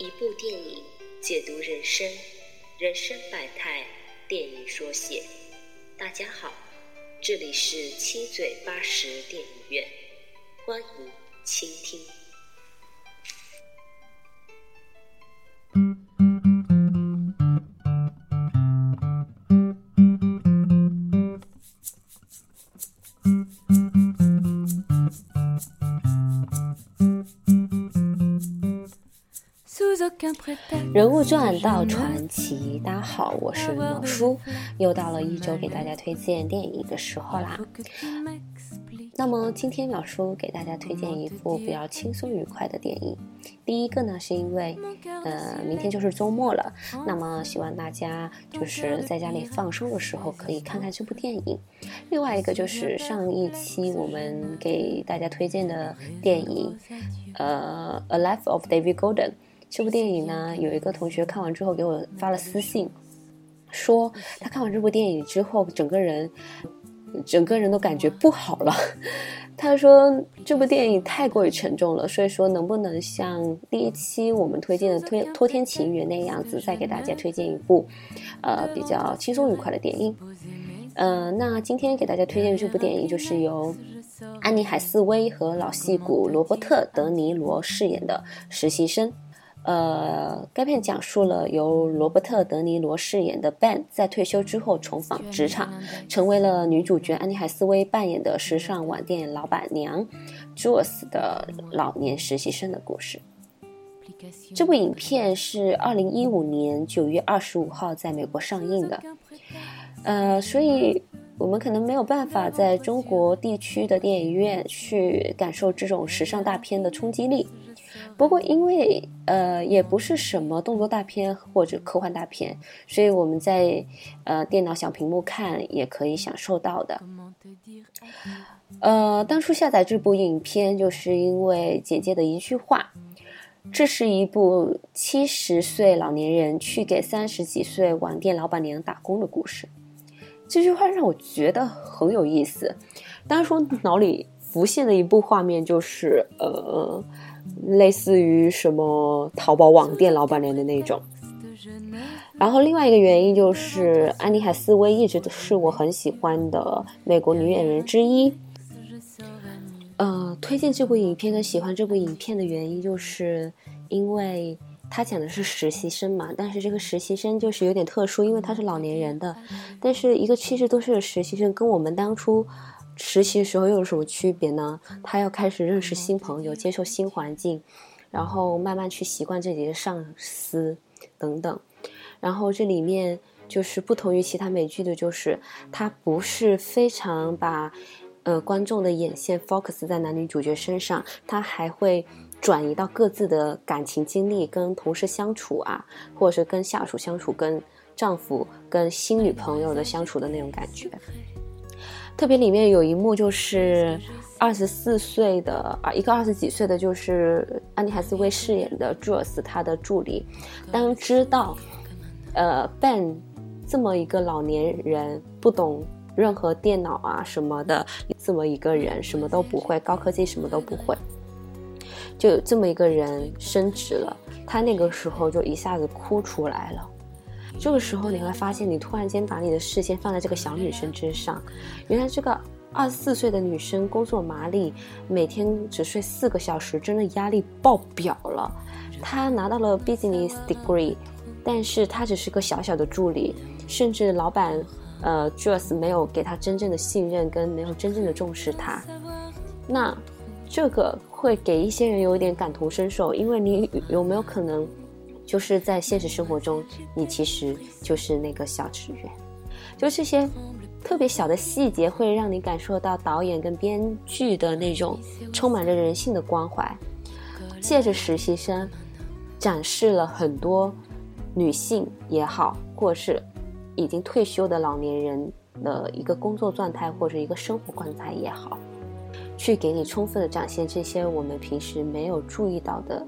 一部电影解读人生，人生百态，电影说写。大家好，这里是七嘴八舌电影院，欢迎倾听。人物传到传奇，大家好，我是毛叔，又到了一周给大家推荐电影的时候啦。那么今天淼叔给大家推荐一部比较轻松愉快的电影。第一个呢，是因为呃明天就是周末了，那么希望大家就是在家里放松的时候可以看看这部电影。另外一个就是上一期我们给大家推荐的电影，呃《A Life of David Golden》。这部电影呢，有一个同学看完之后给我发了私信，说他看完这部电影之后，整个人，整个人都感觉不好了。他说这部电影太过于沉重了，所以说能不能像第一期我们推荐的《推托天情缘》那样子，再给大家推荐一部，呃，比较轻松愉快的电影。呃，那今天给大家推荐的这部电影就是由安妮海瑟薇和老戏骨罗伯特德尼罗饰演的《实习生》。呃，该片讲述了由罗伯特·德尼罗饰演的 Ben 在退休之后重返职场，成为了女主角安妮海瑟薇扮演的时尚晚店老板娘 Jules 的老年实习生的故事。这部影片是二零一五年九月二十五号在美国上映的，呃，所以我们可能没有办法在中国地区的电影院去感受这种时尚大片的冲击力。不过，因为呃也不是什么动作大片或者科幻大片，所以我们在呃电脑小屏幕看也可以享受到的。呃，当初下载这部影片，就是因为简介的一句话：“这是一部七十岁老年人去给三十几岁网店老板娘打工的故事。”这句话让我觉得很有意思。当时脑里浮现的一部画面就是呃。类似于什么淘宝网店老板娘的那种，然后另外一个原因就是安妮海瑟薇一直都是我很喜欢的美国女演员之一。呃，推荐这部影片跟喜欢这部影片的原因，就是因为他讲的是实习生嘛，但是这个实习生就是有点特殊，因为他是老年人的，但是一个七十多岁的实习生跟我们当初。实习的时候又有什么区别呢？他要开始认识新朋友，接受新环境，然后慢慢去习惯这里的上司等等。然后这里面就是不同于其他美剧的，就是他不是非常把呃观众的眼线 focus 在男女主角身上，他还会转移到各自的感情经历，跟同事相处啊，或者是跟下属相处，跟丈夫、跟新女朋友的相处的那种感觉。特别里面有一幕就是二十四岁的啊，一个二十几岁的，就是安妮海瑟薇饰演的 Jules，他的助理，当知道，呃，Ben 这么一个老年人，不懂任何电脑啊什么的，这么一个人什么都不会，高科技什么都不会，就这么一个人升职了，他那个时候就一下子哭出来了。这个时候你会发现，你突然间把你的视线放在这个小女生之上，原来这个二十四岁的女生工作麻利，每天只睡四个小时，真的压力爆表了。她拿到了 business degree，但是她只是个小小的助理，甚至老板呃 Jules 没有给她真正的信任，跟没有真正的重视她。那这个会给一些人有一点感同身受，因为你有没有可能？就是在现实生活中，你其实就是那个小职员，就这些特别小的细节，会让你感受到导演跟编剧的那种充满着人性的关怀。借着实习生，展示了很多女性也好，或是已经退休的老年人的一个工作状态，或者一个生活状态也好，去给你充分的展现这些我们平时没有注意到的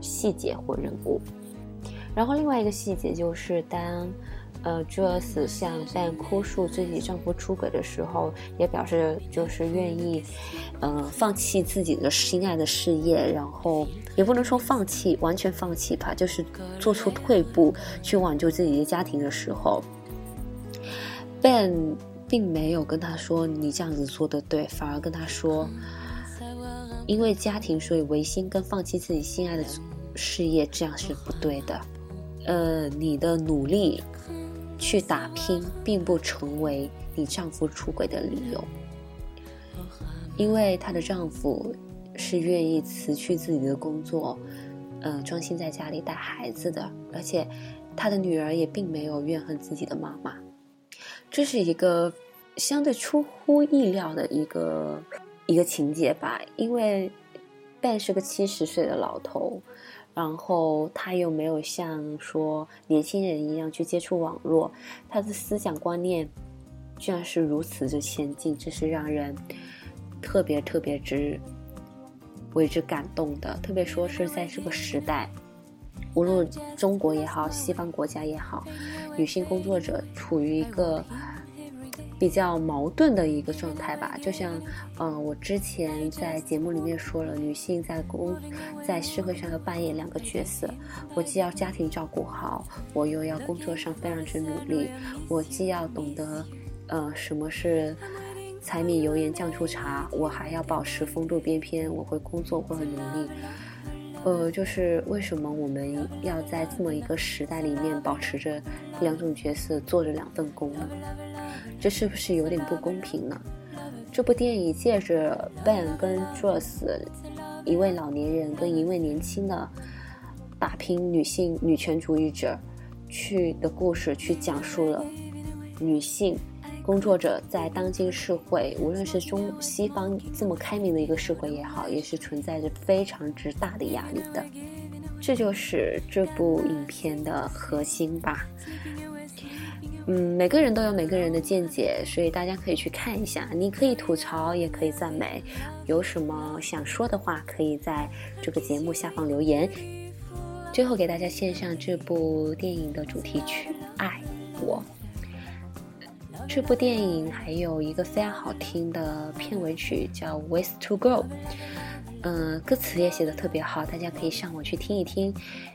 细节或人物。然后另外一个细节就是，当呃 j o y c e 向 Ben 哭诉自己丈夫出轨的时候，也表示就是愿意，呃，放弃自己的心爱的事业，然后也不能说放弃，完全放弃吧，就是做出退步去挽救自己的家庭的时候，Ben 并没有跟他说你这样子做的对，反而跟他说，因为家庭所以违心跟放弃自己心爱的事业，这样是不对的。呃，你的努力。去打拼，并不成为你丈夫出轨的理由，因为她的丈夫是愿意辞去自己的工作，嗯，专心在家里带孩子的，而且他的女儿也并没有怨恨自己的妈妈，这是一个相对出乎意料的一个一个情节吧，因为 Ben 是个七十岁的老头。然后他又没有像说年轻人一样去接触网络，他的思想观念居然是如此之先进，这是让人特别特别之为之感动的。特别说是在这个时代，无论中国也好，西方国家也好，女性工作者处于一个。比较矛盾的一个状态吧，就像，嗯，我之前在节目里面说了，女性在工，在社会上要扮演两个角色，我既要家庭照顾好，我又要工作上非常之努力，我既要懂得，呃，什么是柴米油盐酱醋茶，我还要保持风度翩翩，我会工作，会很努力。呃，就是为什么我们要在这么一个时代里面保持着两种角色，做着两份工呢？这是不是有点不公平呢？这部电影借着 Ben 跟 Joyce 一位老年人跟一位年轻的打拼女性女权主义者去的故事，去讲述了女性。工作者在当今社会，无论是中西方这么开明的一个社会也好，也是存在着非常之大的压力的。这就是这部影片的核心吧。嗯，每个人都有每个人的见解，所以大家可以去看一下。你可以吐槽，也可以赞美。有什么想说的话，可以在这个节目下方留言。最后给大家献上这部电影的主题曲《爱我》。这部电影还有一个非常好听的片尾曲，叫《Ways to Go》。嗯，歌词也写的特别好，大家可以上网去听一听。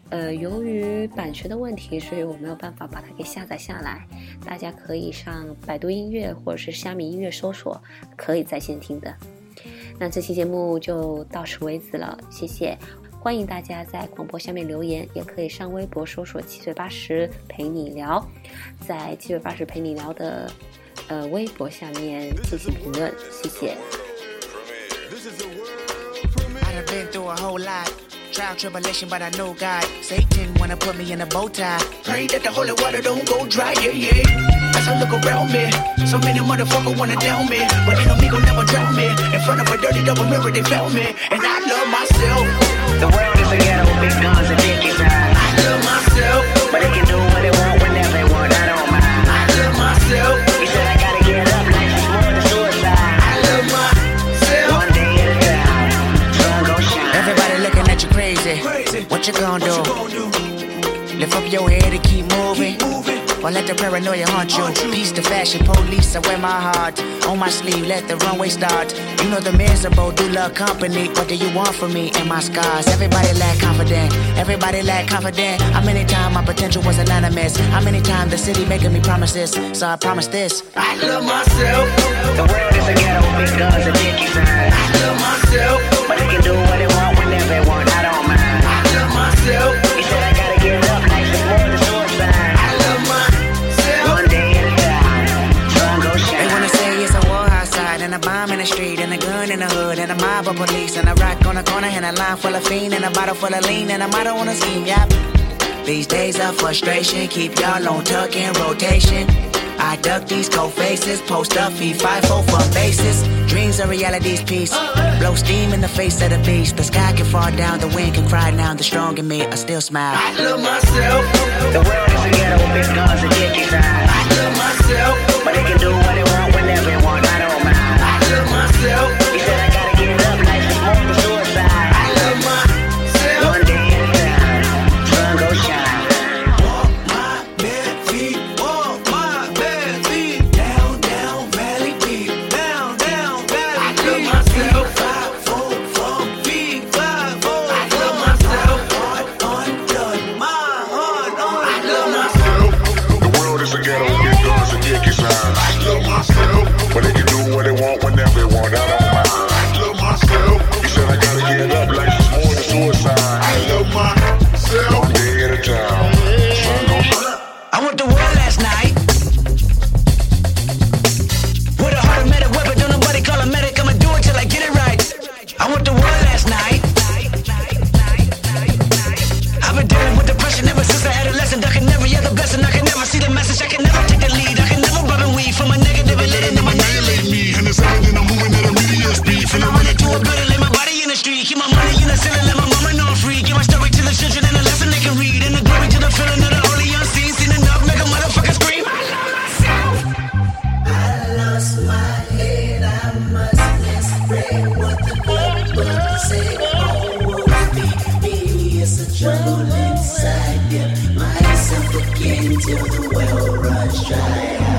呃，由于版权的问题，所以我没有办法把它给下载下来。大家可以上百度音乐或者是虾米音乐搜索，可以在线听的。那这期节目就到此为止了，谢谢。欢迎大家在广播下面留言，也可以上微博搜索“七嘴八舌陪你聊”，在“七嘴八舌陪你聊”的呃微博下面进行评论，谢谢。Trial tribulation, but I know God. Satan wanna put me in a bow tie. Pray that the holy water don't go dry, yeah, yeah. As I look around me, so many motherfuckers wanna down me. But me gon' never drown me. In front of a dirty double mirror, they found me. And I love myself. The world is a ghetto, big guns and dick. I love myself. You gonna do? Lift up your head and keep moving. Or let the paranoia haunt you. Peace to fashion, police, I wear my heart. On my sleeve, let the runway start. You know the miserable do love company. What do you want from me and my scars? Everybody lack confidence. Everybody lack confidence. How many times my potential was anonymous? How many times the city making me promises? So I promise this. I love myself. The world is a ghetto, big guns and dick signs. I love myself. But they can do what they want whenever they want. I don't mind myself. He said I gotta get up, life is more than suicide. I love myself. One day at a time, go shine. They wanna say it's a war outside, and a bomb in the street, and a gun in the hood, and a mob of police, and a rock on the corner, and a line full of fiend, and a bottle full of lean, and a motto on a scheme, yep. These days of frustration keep y'all on tuck in rotation. I duck these cold faces, post up, feed five four for bases. Dreams are reality's piece. Blow steam in the face of the beast. The sky can fall down, the wind can cry now. The strong in me, I still smile. I love myself. The world is a ghetto with big guns and dick inside. I love myself. But they can do what they Struggle inside you. Myself again till the well runs dry.